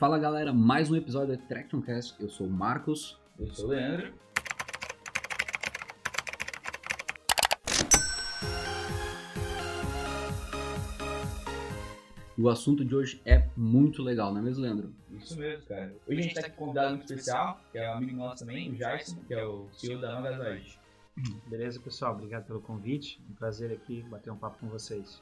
Fala galera, mais um episódio do Tractioncast. Eu sou o Marcos. Eu sou o Leandro. E o assunto de hoje é muito legal, não é mesmo, Leandro? Isso mesmo, cara. Hoje a gente está aqui com um convidado muito especial, que é um amigo nosso também, o Jason, que é o CEO da Magazoid. Beleza, pessoal? Obrigado pelo convite. Um prazer aqui bater um papo com vocês.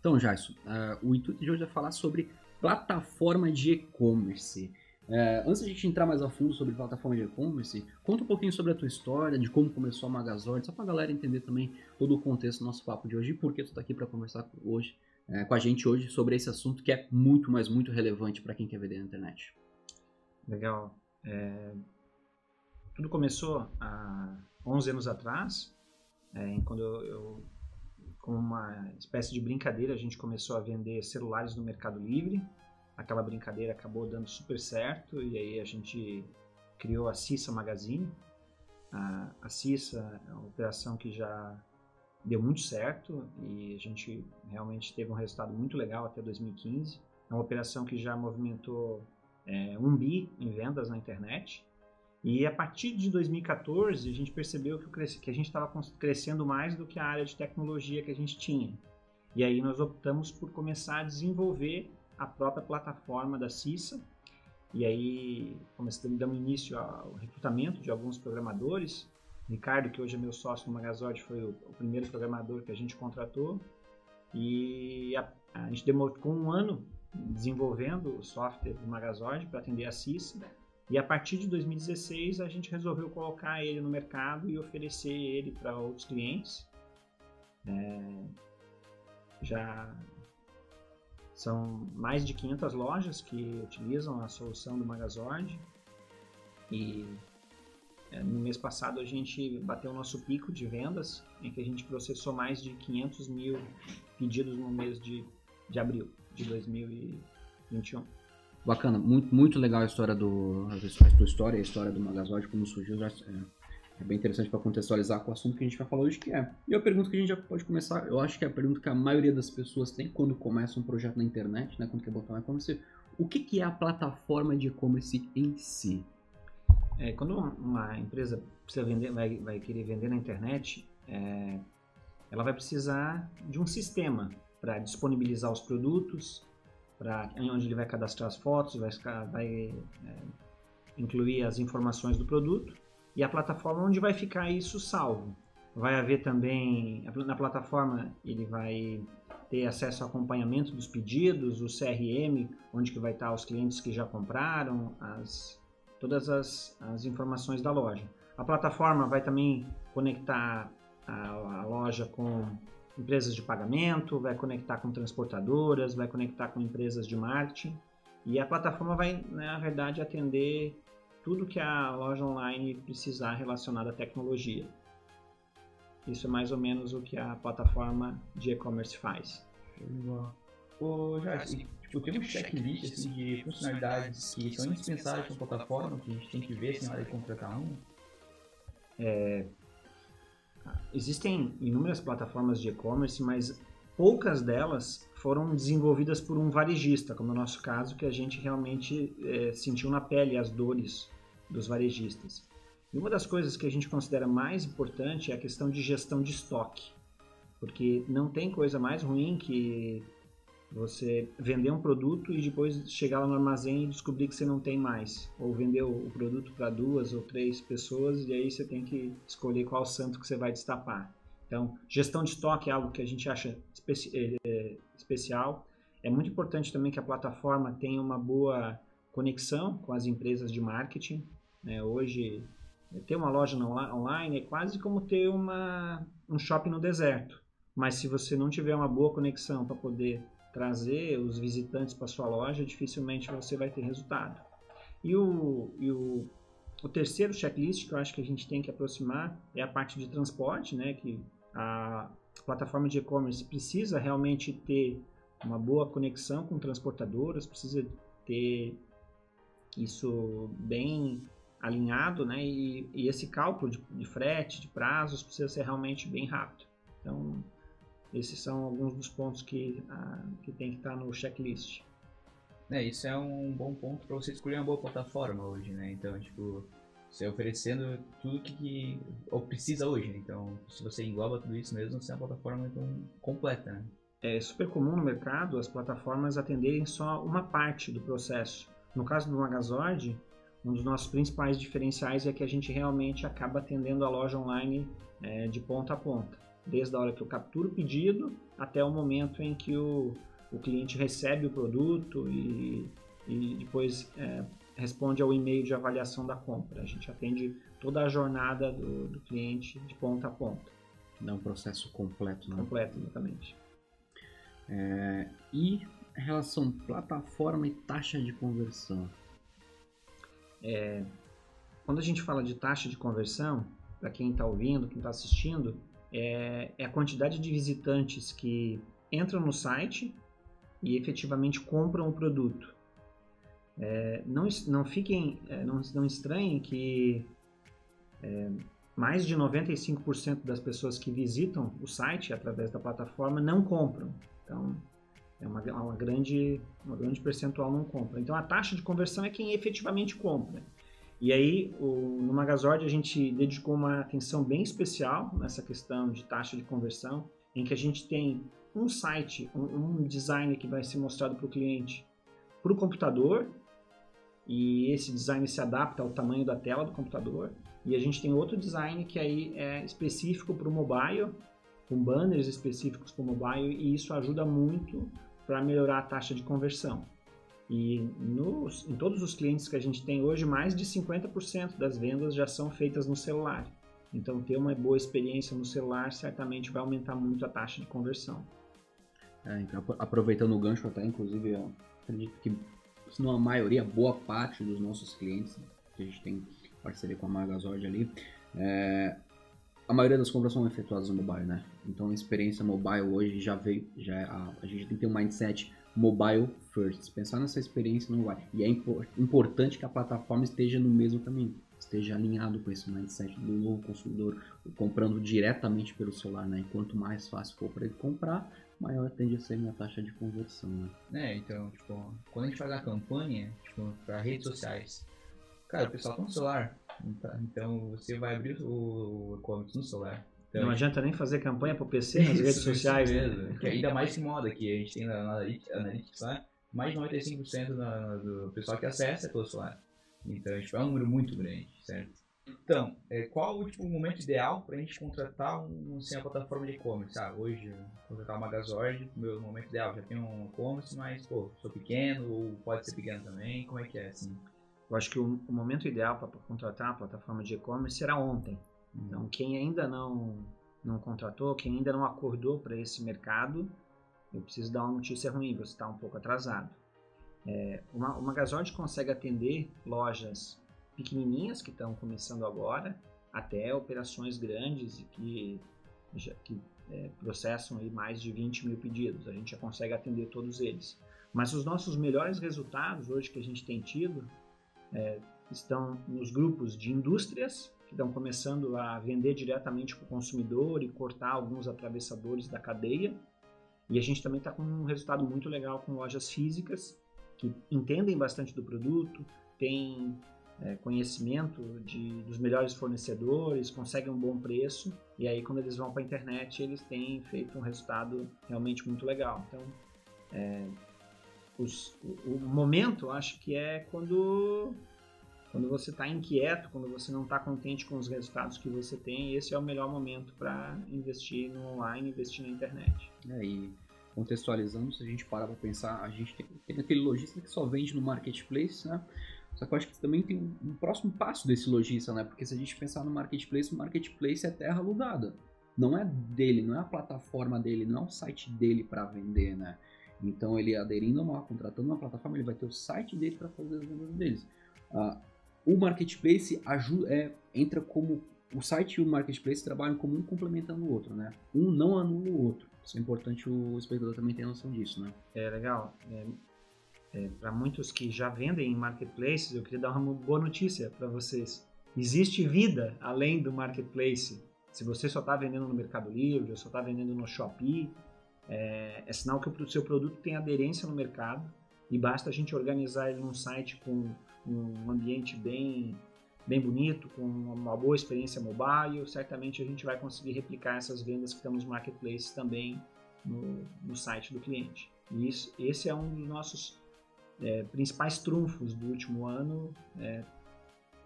Então, Jason, uh, o intuito de hoje é falar sobre plataforma de e-commerce. Uh, antes de a gente entrar mais a fundo sobre plataforma de e-commerce, conta um pouquinho sobre a tua história, de como começou a Magazord, só para a galera entender também todo o contexto do nosso papo de hoje e por que tu está aqui para conversar hoje é, com a gente hoje sobre esse assunto que é muito, mas muito relevante para quem quer vender na internet. Legal. É, tudo começou há 11 anos atrás, é, quando eu, com uma espécie de brincadeira, a gente começou a vender celulares no Mercado Livre. Aquela brincadeira acabou dando super certo e aí a gente criou a Cissa Magazine. A, a Cissa é uma operação que já deu muito certo e a gente realmente teve um resultado muito legal até 2015. É uma operação que já movimentou é, um bi em vendas na internet. E a partir de 2014 a gente percebeu que, que a gente estava crescendo mais do que a área de tecnologia que a gente tinha. E aí nós optamos por começar a desenvolver a própria plataforma da CISA. E aí começamos, dando início ao recrutamento de alguns programadores Ricardo, que hoje é meu sócio no Magazord, foi o, o primeiro programador que a gente contratou. E a, a gente demorou com um ano desenvolvendo o software do Magazord para atender a CISA. E a partir de 2016 a gente resolveu colocar ele no mercado e oferecer ele para outros clientes. É, já são mais de 500 lojas que utilizam a solução do Magazord e é, no mês passado a gente bateu o nosso pico de vendas, em que a gente processou mais de 500 mil pedidos no mês de, de abril de 2021. Bacana, muito, muito legal a história do a tua história, a história do Magazord, como surgiu, já, é, é bem interessante para contextualizar com o assunto que a gente vai falar hoje, que é. E a pergunta que a gente já pode começar, eu acho que é a pergunta que a maioria das pessoas tem quando começa um projeto na internet, né, quando quer botar um e-commerce, o que, que é a plataforma de e-commerce em si? É, quando uma empresa precisa vender, vai, vai querer vender na internet, é, ela vai precisar de um sistema para disponibilizar os produtos, para onde ele vai cadastrar as fotos, vai, vai é, incluir as informações do produto e a plataforma onde vai ficar isso salvo. Vai haver também na plataforma ele vai ter acesso ao acompanhamento dos pedidos, o CRM, onde que vai estar os clientes que já compraram, as todas as, as informações da loja. A plataforma vai também conectar a, a loja com empresas de pagamento, vai conectar com transportadoras, vai conectar com empresas de marketing e a plataforma vai, né, na verdade, atender tudo que a loja online precisar relacionado à tecnologia. Isso é mais ou menos o que a plataforma de e-commerce faz. Ô, Jorge, tipo, tem um checklist assim, de funcionalidades que são indispensáveis para a plataforma, que a gente tem que ver assim, na hora de contratar um? É, existem inúmeras plataformas de e-commerce, mas poucas delas foram desenvolvidas por um varejista, como no nosso caso, que a gente realmente é, sentiu na pele as dores dos varejistas. E uma das coisas que a gente considera mais importante é a questão de gestão de estoque, porque não tem coisa mais ruim que você vender um produto e depois chegar lá no armazém e descobrir que você não tem mais. Ou vender o produto para duas ou três pessoas e aí você tem que escolher qual santo que você vai destapar. Então, gestão de estoque é algo que a gente acha especi é, especial. É muito importante também que a plataforma tenha uma boa conexão com as empresas de marketing. Né? Hoje, ter uma loja online é quase como ter uma, um shopping no deserto. Mas se você não tiver uma boa conexão para poder trazer os visitantes para sua loja, dificilmente você vai ter resultado. E o, e o, o terceiro checklist que eu acho que a gente tem que aproximar é a parte de transporte, né? Que a plataforma de e-commerce precisa realmente ter uma boa conexão com transportadoras, precisa ter isso bem alinhado, né? E, e esse cálculo de, de frete, de prazos, precisa ser realmente bem rápido. Então, esses são alguns dos pontos que, ah, que tem que estar no checklist. É, isso é um bom ponto para você escolher uma boa plataforma hoje, né? Então, tipo, você oferecendo tudo que, que ou precisa hoje, né? Então, se você engloba tudo isso mesmo, você é uma plataforma então, completa, né? É super comum no mercado as plataformas atenderem só uma parte do processo. No caso do Magazord, um dos nossos principais diferenciais é que a gente realmente acaba atendendo a loja online é, de ponta a ponta, desde a hora que eu capturo o pedido até o momento em que o, o cliente recebe o produto e, e depois é, responde ao e-mail de avaliação da compra. A gente atende toda a jornada do, do cliente de ponta a ponta. É um processo completo, né? Completo, exatamente. É, e relação plataforma e taxa de conversão? É, quando a gente fala de taxa de conversão, para quem está ouvindo, quem está assistindo, é, é, a quantidade de visitantes que entram no site e efetivamente compram o produto. É, não, não fiquem, é, não, não estranhem que é, mais de 95% das pessoas que visitam o site através da plataforma não compram. Então, é uma, uma, grande, uma grande percentual não compra. Então, a taxa de conversão é quem efetivamente compra. E aí, o, no Magazord, a gente dedicou uma atenção bem especial nessa questão de taxa de conversão, em que a gente tem um site, um, um design que vai ser mostrado para o cliente para o computador, e esse design se adapta ao tamanho da tela do computador. E a gente tem outro design que aí é específico para o mobile, com banners específicos para o mobile, e isso ajuda muito para melhorar a taxa de conversão. E nos, em todos os clientes que a gente tem hoje, mais de 50% das vendas já são feitas no celular. Então, ter uma boa experiência no celular certamente vai aumentar muito a taxa de conversão. É, então, aproveitando o gancho até, inclusive, eu acredito que se não a maioria, boa parte dos nossos clientes, que a gente tem parceria com a Magazord ali, é, a maioria das compras são efetuadas no mobile, né? Então a experiência mobile hoje já veio, já é a, a gente tem que ter um mindset mobile first, pensar nessa experiência no mobile. E é impor, importante que a plataforma esteja no mesmo caminho, esteja alinhado com esse mindset do novo consumidor, comprando diretamente pelo celular, né? E quanto mais fácil for para ele comprar, maior tende a ser minha taxa de conversão, né? É, então, tipo, quando a gente faz a campanha, tipo, para redes sociais, cara, o pessoal tá no celular, Tá, então você vai abrir o e-commerce no celular. Então, não adianta nem fazer campanha para o PC nas redes sociais. Né? Mesmo, que ainda mais se moda que a gente tem na Analytics lá, mais de 95% na, do pessoal que acessa é pelo celular. Então, tipo, é um número muito grande, certo? Então, é, qual tipo, o momento ideal para a gente contratar um, assim, uma plataforma de e-commerce? Ah, hoje, contratar uma Magazord, meu momento ideal, já tenho um e-commerce, mas, pô, sou pequeno, ou pode ser pequeno também, como é que é, assim? Eu acho que o, o momento ideal para contratar a plataforma de e-commerce será ontem. Então, quem ainda não, não contratou, quem ainda não acordou para esse mercado, eu preciso dar uma notícia ruim, você está um pouco atrasado. É, uma, Magazord consegue atender lojas pequenininhas que estão começando agora, até operações grandes e que, que é, processam aí mais de 20 mil pedidos. A gente já consegue atender todos eles. Mas os nossos melhores resultados hoje que a gente tem tido é, estão nos grupos de indústrias, que estão começando a vender diretamente para o consumidor e cortar alguns atravessadores da cadeia. E a gente também está com um resultado muito legal com lojas físicas, que entendem bastante do produto, têm é, conhecimento de, dos melhores fornecedores, conseguem um bom preço, e aí quando eles vão para a internet eles têm feito um resultado realmente muito legal. Então, é, os, o, o, momento, acho que é quando, quando você está inquieto, quando você não está contente com os resultados que você tem, esse é o melhor momento para investir no online, investir na internet. É, e contextualizando, se a gente parar para pensar, a gente tem, tem aquele lojista que só vende no marketplace, né? Só que eu acho que também tem um, um, próximo passo desse lojista, né? Porque se a gente pensar no marketplace, o marketplace é terra alugada. Não é dele, não é a plataforma dele, não é o site dele para vender, né? Então, ele aderindo a uma, contratando uma plataforma, ele vai ter o site dele para fazer as vendas deles. Uh, o marketplace ajuda, é, entra como o site e o marketplace trabalham como um complementando o outro, né? Um não anula o outro. Isso é importante o espectador também ter noção disso, né? É legal. É, é, para muitos que já vendem em marketplaces, eu queria dar uma boa notícia para vocês. Existe vida além do marketplace. Se você só está vendendo no Mercado Livre, ou só está vendendo no Shopee, é, é sinal que o seu produto tem aderência no mercado e basta a gente organizar ele num site com um ambiente bem bem bonito, com uma boa experiência mobile, certamente a gente vai conseguir replicar essas vendas que estão nos marketplaces também no, no site do cliente. E isso, esse é um dos nossos é, principais trunfos do último ano, é,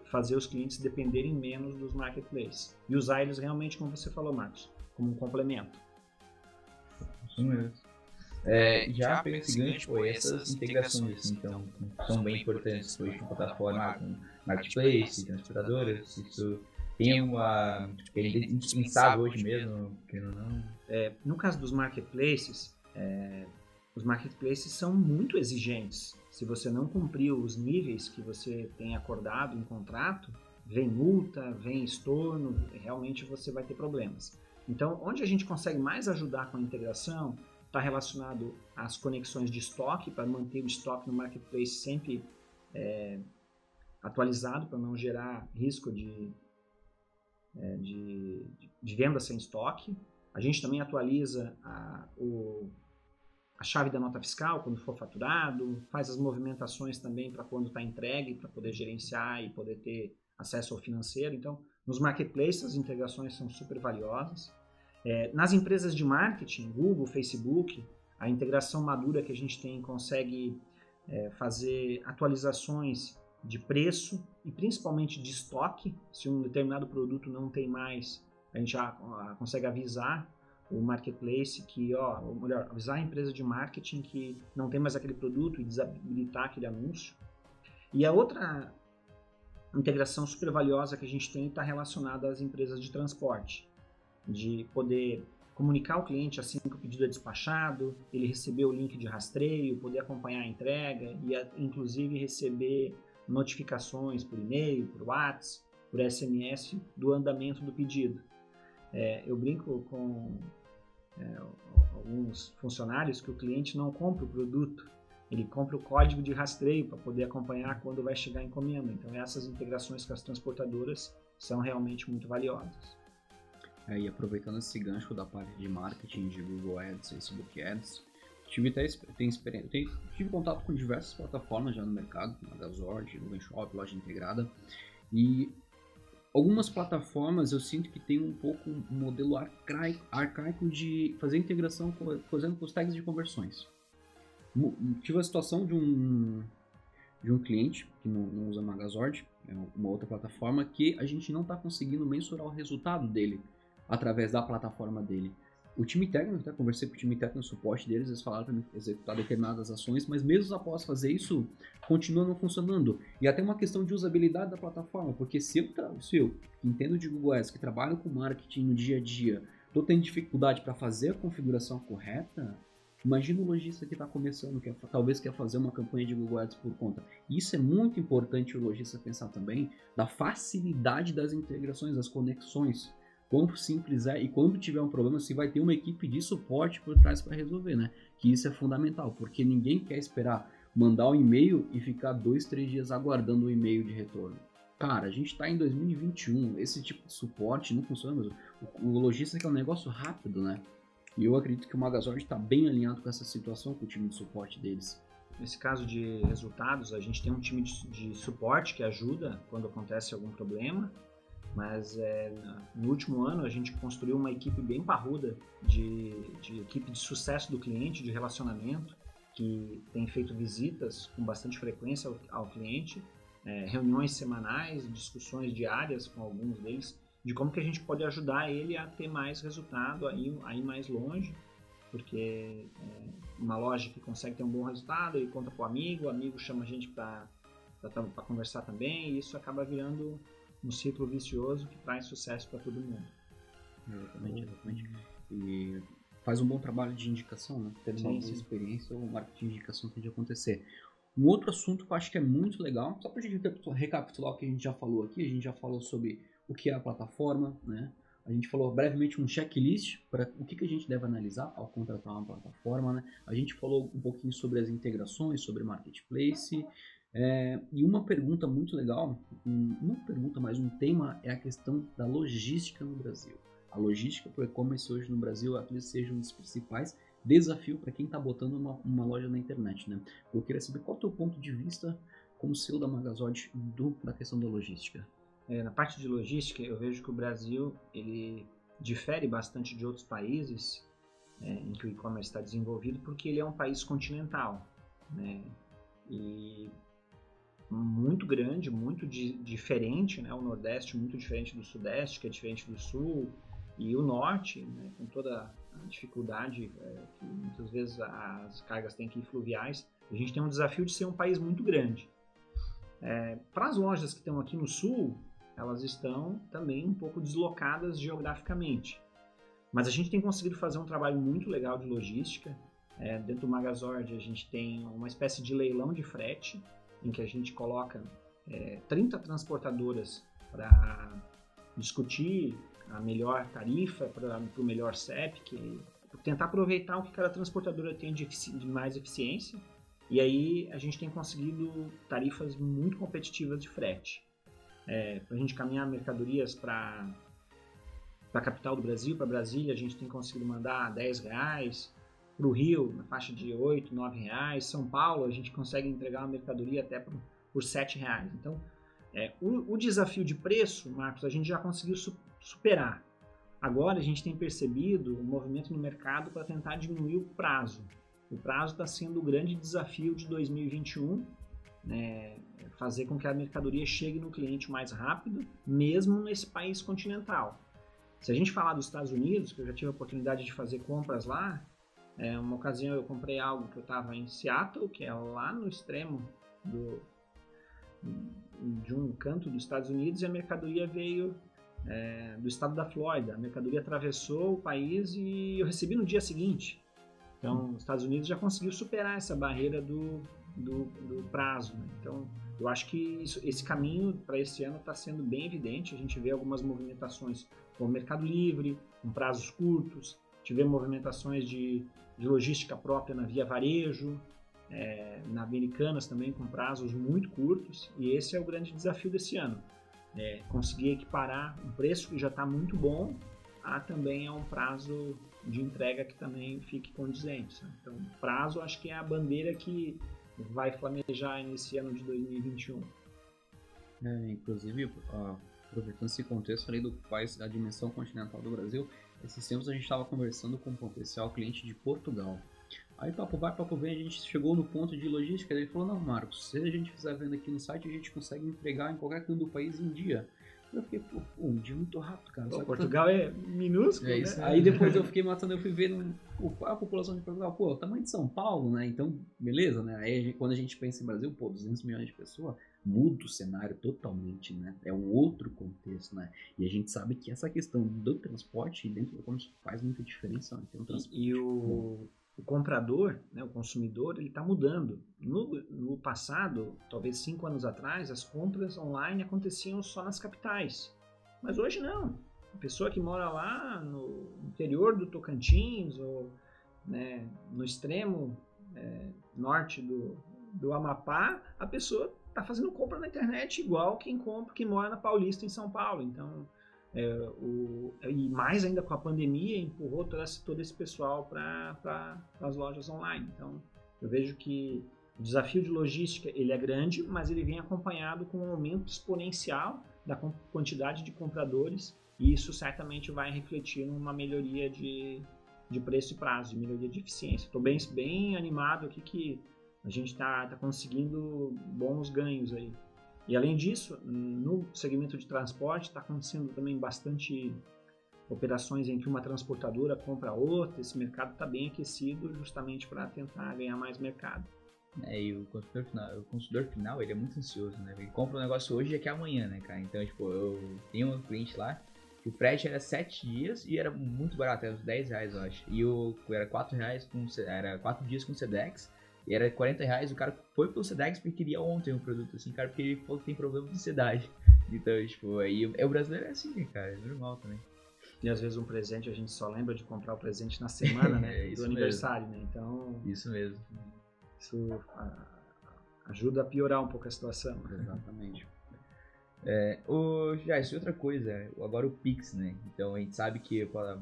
fazer os clientes dependerem menos dos marketplaces e usar eles realmente, como você falou, Marcos, como um complemento. Isso mesmo. É, já pelo esse gancho, pô, essas integrações, então, são bem importantes hoje na plataforma com marketplace, transportadoras, isso tem uma. é indispensável hoje mesmo, que não. É, no caso dos marketplaces, é, os marketplaces são muito exigentes. Se você não cumprir os níveis que você tem acordado em contrato, vem multa, vem estorno, realmente você vai ter problemas. Então, onde a gente consegue mais ajudar com a integração está relacionado às conexões de estoque, para manter o estoque no marketplace sempre é, atualizado, para não gerar risco de, é, de, de, venda sem estoque. A gente também atualiza a, o, a chave da nota fiscal quando for faturado, faz as movimentações também para quando está entregue, para poder gerenciar e poder ter acesso ao financeiro. Então, nos marketplaces, as integrações são super valiosas. É, nas empresas de marketing, Google, Facebook, a integração madura que a gente tem consegue é, fazer atualizações de preço e principalmente de estoque. Se um determinado produto não tem mais, a gente já consegue avisar o marketplace que, ó, ou melhor, avisar a empresa de marketing que não tem mais aquele produto e desabilitar aquele anúncio. E a outra integração super valiosa que a gente tem está relacionada às empresas de transporte de poder comunicar ao cliente assim que o pedido é despachado, ele receber o link de rastreio, poder acompanhar a entrega e inclusive receber notificações por e-mail, por WhatsApp, por SMS do andamento do pedido. É, eu brinco com é, alguns funcionários que o cliente não compra o produto, ele compra o código de rastreio para poder acompanhar quando vai chegar a encomenda. Então essas integrações com as transportadoras são realmente muito valiosas. É, e aproveitando esse gancho da parte de marketing de Google Ads, Facebook Ads, tive até tem experiência, tem, tive contato com diversas plataformas já no mercado, Magazord, Nuvem Shop, Loja Integrada, e algumas plataformas eu sinto que tem um pouco um modelo arcaico, arcaico de fazer integração com, fazendo com os tags de conversões. Tive a situação de um de um cliente que não, não usa Magazord, é uma outra plataforma, que a gente não está conseguindo mensurar o resultado dele através da plataforma dele. O time técnico, até conversei com o time técnico no suporte deles, eles falaram para executar determinadas ações, mas mesmo após fazer isso, continua não funcionando. E até uma questão de usabilidade da plataforma, porque se eu, se eu entendo de Google Ads, que trabalho com marketing no dia a dia, estou tendo dificuldade para fazer a configuração correta, imagina o lojista que está começando, que é, talvez quer fazer uma campanha de Google Ads por conta. Isso é muito importante o lojista pensar também da facilidade das integrações, das conexões quão simples é e quando tiver um problema, se vai ter uma equipe de suporte por trás para resolver, né? Que isso é fundamental, porque ninguém quer esperar mandar um e-mail e ficar dois, três dias aguardando o e-mail de retorno. Cara, a gente está em 2021, esse tipo de suporte não funciona, o, o logística é um negócio rápido, né? E eu acredito que o Magazord está bem alinhado com essa situação com o time de suporte deles. Nesse caso de resultados, a gente tem um time de, de suporte que ajuda quando acontece algum problema mas é, no último ano a gente construiu uma equipe bem parruda de, de equipe de sucesso do cliente, de relacionamento, que tem feito visitas com bastante frequência ao, ao cliente, é, reuniões semanais, discussões diárias com alguns deles, de como que a gente pode ajudar ele a ter mais resultado, a ir, a ir mais longe, porque é, uma loja que consegue ter um bom resultado, ele conta para o amigo, o amigo chama a gente para conversar também, e isso acaba virando um ciclo vicioso que traz sucesso para todo mundo. Exatamente, exatamente. E faz um bom trabalho de indicação, né? Tendo uma boa experiência, o marketing de indicação tende a acontecer. Um outro assunto que eu acho que é muito legal, só para a gente recapitular o que a gente já falou aqui, a gente já falou sobre o que é a plataforma, né? A gente falou brevemente um checklist para o que, que a gente deve analisar ao contratar uma plataforma, né? A gente falou um pouquinho sobre as integrações, sobre marketplace, é, e uma pergunta muito legal, um, uma pergunta, mas um tema é a questão da logística no Brasil. A logística para o e-commerce hoje no Brasil acredito seja um dos principais desafio para quem está botando uma, uma, loja na internet, né? Eu queria saber qual é o teu ponto de vista como CEO da Magazord do, da questão da logística. É, na parte de logística, eu vejo que o Brasil ele difere bastante de outros países é, em que o e-commerce está desenvolvido, porque ele é um país continental, né? E muito grande, muito di diferente, né? O Nordeste muito diferente do Sudeste, que é diferente do Sul, e o Norte, né? com toda a dificuldade é, que muitas vezes as cargas têm que ir fluviais, a gente tem um desafio de ser um país muito grande. É, Para as lojas que estão aqui no Sul, elas estão também um pouco deslocadas geograficamente. Mas a gente tem conseguido fazer um trabalho muito legal de logística. É, dentro do Magazord a gente tem uma espécie de leilão de frete, em que a gente coloca é, 30 transportadoras para discutir a melhor tarifa, para o melhor CEP, que, tentar aproveitar o que cada transportadora tem de, de mais eficiência. E aí a gente tem conseguido tarifas muito competitivas de frete. É, para a gente caminhar mercadorias para a capital do Brasil, para Brasília, a gente tem conseguido mandar 10 reais. Para o Rio, na faixa de 8, 9 reais. São Paulo, a gente consegue entregar uma mercadoria até por, por 7 reais. Então, é, o, o, desafio de preço, Marcos, a gente já conseguiu su superar. Agora a gente tem percebido o um movimento no mercado para tentar diminuir o prazo. O prazo está sendo o grande desafio de 2021, né, fazer com que a mercadoria chegue no cliente mais rápido, mesmo nesse país continental. Se a gente falar dos Estados Unidos, que eu já tive a oportunidade de fazer compras lá, é, uma ocasião eu comprei algo que eu estava em Seattle, que é lá no extremo do, de um canto dos Estados Unidos, e a mercadoria veio é, do estado da Flórida. A mercadoria atravessou o país e eu recebi no dia seguinte. Então, os Estados Unidos já conseguiu superar essa barreira do, do, do prazo. Né? Então, eu acho que isso, esse caminho para esse ano está sendo bem evidente. A gente vê algumas movimentações com o Mercado Livre, com prazos curtos, tivemos movimentações de, de logística própria na Via Varejo, é, na Americanas também com prazos muito curtos, e esse é o grande desafio desse ano. É, conseguir equiparar um preço que já está muito bom a também a um prazo de entrega que também fique condizente. Então, prazo acho que é a bandeira que vai flamejar nesse ano de 2021. É, inclusive, aproveitando esse contexto ali do país, da dimensão continental do Brasil, esses tempos a gente estava conversando com um potencial cliente de Portugal. Aí papo vai, papo vem, a gente chegou no ponto de logística, ele falou, não Marcos, se a gente fizer venda aqui no site, a gente consegue entregar em qualquer canto do país em dia. Eu fiquei, pô, um dia muito rápido, cara. Pô, Portugal é minúsculo, é isso, né? Aí depois eu fiquei matando, eu fui qual a população de Portugal. Pô, o tamanho de São Paulo, né? Então, beleza, né? Aí quando a gente pensa em Brasil, pô, 200 milhões de pessoas, muda o cenário totalmente, né? É um outro contexto, né? E a gente sabe que essa questão do transporte dentro do comércio faz muita diferença. Né? Um e, e o o comprador, né, o consumidor, ele está mudando. No, no, passado, talvez cinco anos atrás, as compras online aconteciam só nas capitais. Mas hoje não. A pessoa que mora lá no interior do Tocantins ou né, no extremo é, norte do, do Amapá, a pessoa está fazendo compra na internet igual quem compra, quem mora na Paulista em São Paulo. Então, é, o, e mais ainda com a pandemia, empurrou todo esse, todo esse pessoal para as lojas online. Então, eu vejo que o desafio de logística ele é grande, mas ele vem acompanhado com um aumento exponencial da quantidade de compradores e isso certamente vai refletir numa melhoria de, de preço e prazo, melhoria de eficiência. Estou bem, bem animado aqui que a gente está tá conseguindo bons ganhos aí. E além disso, no segmento de transporte está acontecendo também bastante operações em que uma transportadora compra outra. Esse mercado está bem aquecido justamente para tentar ganhar mais mercado. É, e o consumidor final, o consumidor final, ele é muito ansioso, né? Ele compra um negócio hoje e quer amanhã, né, cara? Então, tipo, eu tenho um cliente lá que o frete era 7 dias e era muito barato, era uns 10 reais, eu acho. E o era 4 reais com era 4 dias com Sedex e era 40 reais, o cara foi pro Sedex porque queria ontem o produto, assim, cara, porque ele falou que tem problema de ansiedade. Então, tipo, aí é o brasileiro é assim, né, cara, é normal também. E às vezes um presente a gente só lembra de comprar o presente na semana, né? é, do aniversário, mesmo. né? Então. Isso mesmo. Isso a, ajuda a piorar um pouco a situação. Exatamente. É, o, já, isso é outra coisa, agora o Pix, né? Então a gente sabe que a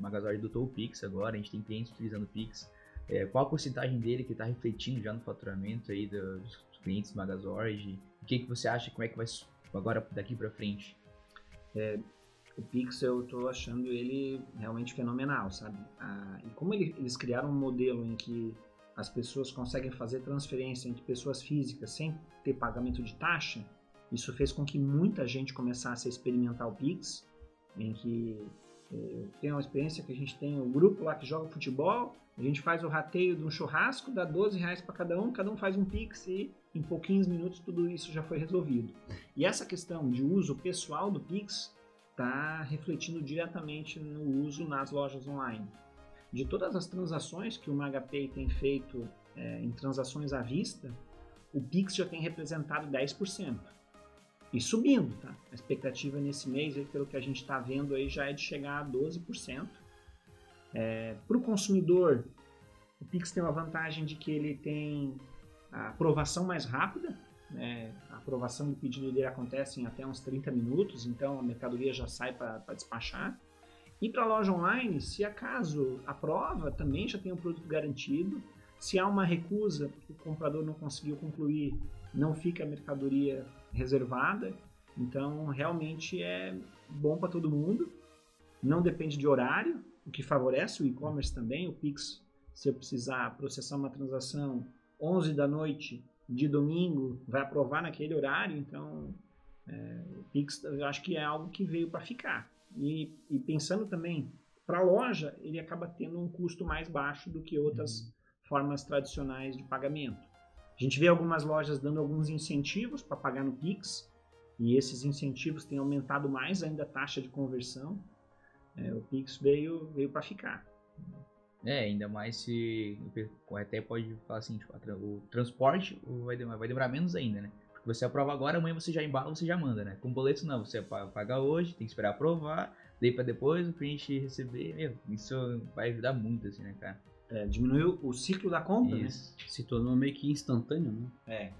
Magazord adotou o Pix agora, a gente tem clientes utilizando o Pix. É, qual a porcentagem dele que está refletindo já no faturamento aí dos clientes Magazord? O que, que você acha, como é que vai agora daqui para frente? É, o Pix eu estou achando ele realmente fenomenal, sabe? Ah, e como ele, eles criaram um modelo em que as pessoas conseguem fazer transferência entre pessoas físicas sem ter pagamento de taxa, isso fez com que muita gente começasse a experimentar o Pix, em que eh, tem uma experiência que a gente tem um grupo lá que joga futebol, a gente faz o rateio de um churrasco, dá 12 reais para cada um, cada um faz um Pix e em pouquinhos minutos tudo isso já foi resolvido. E essa questão de uso pessoal do Pix está refletindo diretamente no uso nas lojas online. De todas as transações que o MagaPay tem feito é, em transações à vista, o Pix já tem representado 10% e subindo, tá? A expectativa nesse mês, aí, pelo que a gente está vendo aí, já é de chegar a 12%. É, Para o consumidor, o Pix tem uma vantagem de que ele tem a aprovação mais rápida, né? a aprovação do pedido dele acontece em até uns 30 minutos, então a mercadoria já sai para despachar. E para a loja online, se acaso aprova, também já tem o um produto garantido. Se há uma recusa, o comprador não conseguiu concluir, não fica a mercadoria reservada. Então, realmente é bom para todo mundo. Não depende de horário, o que favorece o e-commerce também. O Pix, se eu precisar processar uma transação 11 da noite de domingo, vai aprovar naquele horário. Então, é, o Pix eu acho que é algo que veio para ficar. E, e, pensando também para a loja, ele acaba tendo um custo mais baixo do que outras uhum. formas tradicionais de pagamento. A gente vê algumas lojas dando alguns incentivos para pagar no Pix, e esses incentivos têm aumentado mais ainda a taxa de conversão. É, o Pix veio, veio para ficar. É, ainda mais se até pode falar assim, tipo, o transporte vai demorar, vai demorar menos ainda, né? Porque você aprova agora, amanhã você já embala, você já manda, né? Com boleto não, você paga hoje, tem que esperar aprovar, daí para depois o cliente receber, meu, isso vai ajudar muito assim, né, cara? É, diminuiu o ciclo da compra, né? Isso. né? Se tornou meio que instantâneo, né? É.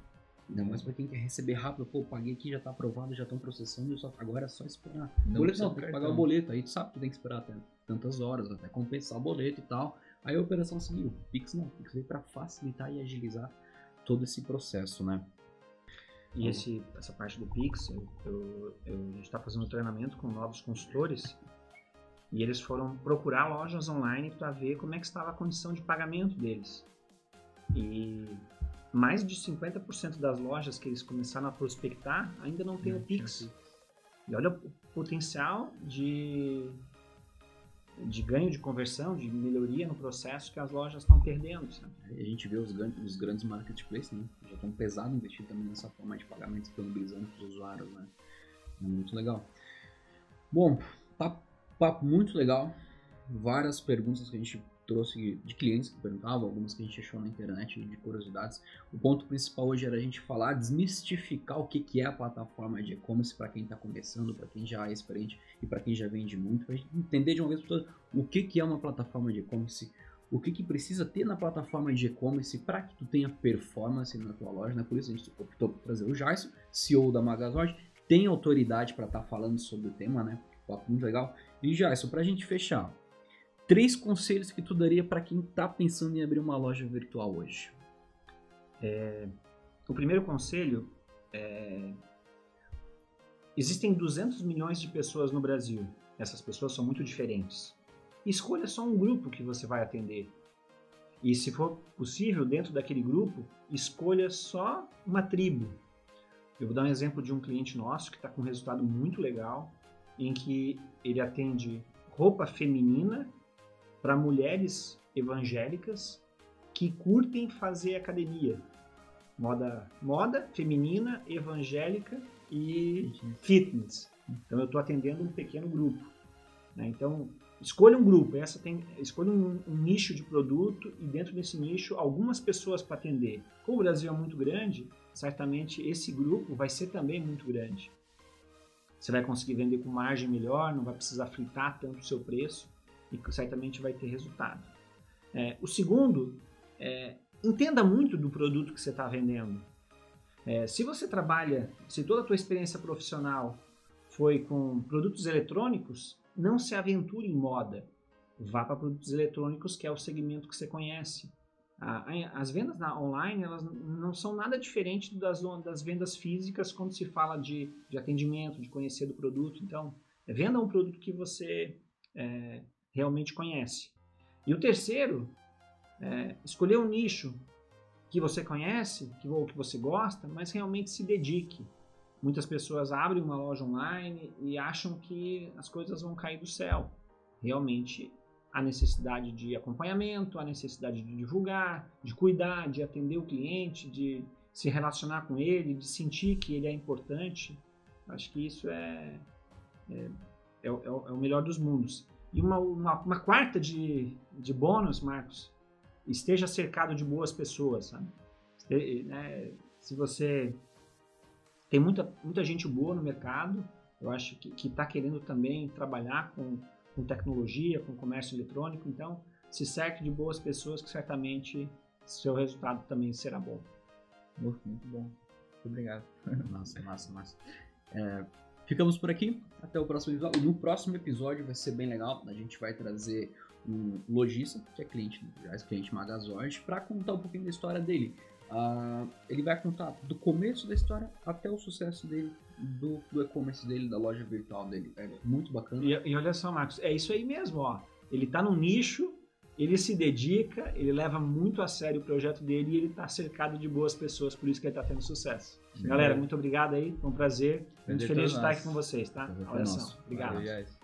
Ainda mais pra quem quer receber rápido, pô, paguei aqui, já tá aprovado, já estão processando, só, agora é só esperar. Não boleto não, tem que pagar o boleto, aí tu sabe que tu tem que esperar até tantas horas, até compensar o boleto e tal. Aí a operação seguiu. O Pix não, o Pix veio pra facilitar e agilizar todo esse processo, né? E esse, essa parte do Pix, eu, eu, eu, a gente está fazendo treinamento com novos consultores e eles foram procurar lojas online para ver como é que estava a condição de pagamento deles. E mais de 50% das lojas que eles começaram a prospectar ainda não tem o Pix. E olha o potencial de, de ganho de conversão, de melhoria no processo que as lojas estão perdendo. Sabe? A gente vê os, os grandes marketplaces, né? Já estão pesado investindo também nessa forma de pagamento, disponibilizando para os usuários, né? É muito legal. Bom, tá papo muito legal. Várias perguntas que a gente trouxe de clientes que perguntavam, algumas que a gente achou na internet de curiosidades. O ponto principal hoje era a gente falar, desmistificar o que, é a plataforma de e-commerce para quem está começando, para quem já é experiente e para quem já vende muito, para entender de uma vez por todas o que, que é uma plataforma de e-commerce, o que, que precisa ter na plataforma de e-commerce para que tu tenha performance na tua loja, né? Por isso a gente optou por trazer o Jaiso, CEO da Magazord, tem autoridade para estar tá falando sobre o tema, né? Papo muito legal. E já, isso pra gente fechar. Três conselhos que tu daria para quem tá pensando em abrir uma loja virtual hoje. É, o primeiro conselho é... Existem 200 milhões de pessoas no Brasil. Essas pessoas são muito diferentes. Escolha só um grupo que você vai atender. E se for possível, dentro daquele grupo, escolha só uma tribo. Eu vou dar um exemplo de um cliente nosso que está com um resultado muito legal em que ele atende roupa feminina para mulheres evangélicas que curtem fazer academia. Moda, moda feminina, evangélica e fitness. Então eu estou atendendo um pequeno grupo. Né? Então escolha um grupo, essa tem, escolha um, um, nicho de produto e dentro desse nicho algumas pessoas para atender. Como o Brasil é muito grande, certamente esse grupo vai ser também muito grande. Você vai conseguir vender com margem melhor, não vai precisar fritar tanto o seu preço e certamente vai ter resultado. É, o segundo, é, entenda muito do produto que você está vendendo. É, se você trabalha, se toda a tua experiência profissional foi com produtos eletrônicos, não se aventure em moda. Vá para produtos eletrônicos, que é o segmento que você conhece. As vendas online elas não são nada diferente das, das vendas físicas quando se fala de, de atendimento, de conhecer do produto. Então, venda um produto que você é, realmente conhece. E o terceiro, é, escolher um nicho que você conhece, que, ou que você gosta, mas realmente se dedique. Muitas pessoas abrem uma loja online e acham que as coisas vão cair do céu. Realmente a necessidade de acompanhamento, a necessidade de divulgar, de cuidar, de atender o cliente, de se relacionar com ele, de sentir que ele é importante. Acho que isso é, é, é, é o melhor dos mundos. E uma, uma, uma, quarta de, de bônus, Marcos, esteja cercado de boas pessoas, sabe? Né? Se você tem muita, muita gente boa no mercado, eu acho que está querendo também trabalhar com com tecnologia, com comércio eletrônico. Então, se cerque de boas pessoas que certamente seu resultado também será bom. Muito bom. Muito obrigado. Massa, massa, massa. É, ficamos por aqui. Até o próximo episódio. No próximo episódio vai ser bem legal. A gente vai trazer um lojista, que é cliente, já é cliente Magazord, para contar um pouquinho da história dele. Uh, ele vai contar do começo da história até o sucesso dele, do, do e-commerce dele, da loja virtual dele. É muito bacana. E, e, olha só, Marcos, é isso aí mesmo, ó. Ele tá no nicho, ele se dedica, ele leva muito a sério o projeto dele e ele tá cercado de boas pessoas, por isso que ele tá tendo sucesso. Sim, Galera, é. muito obrigado aí, foi um prazer. Muito feliz de estar aqui com vocês, tá? Obrigado. Valeu,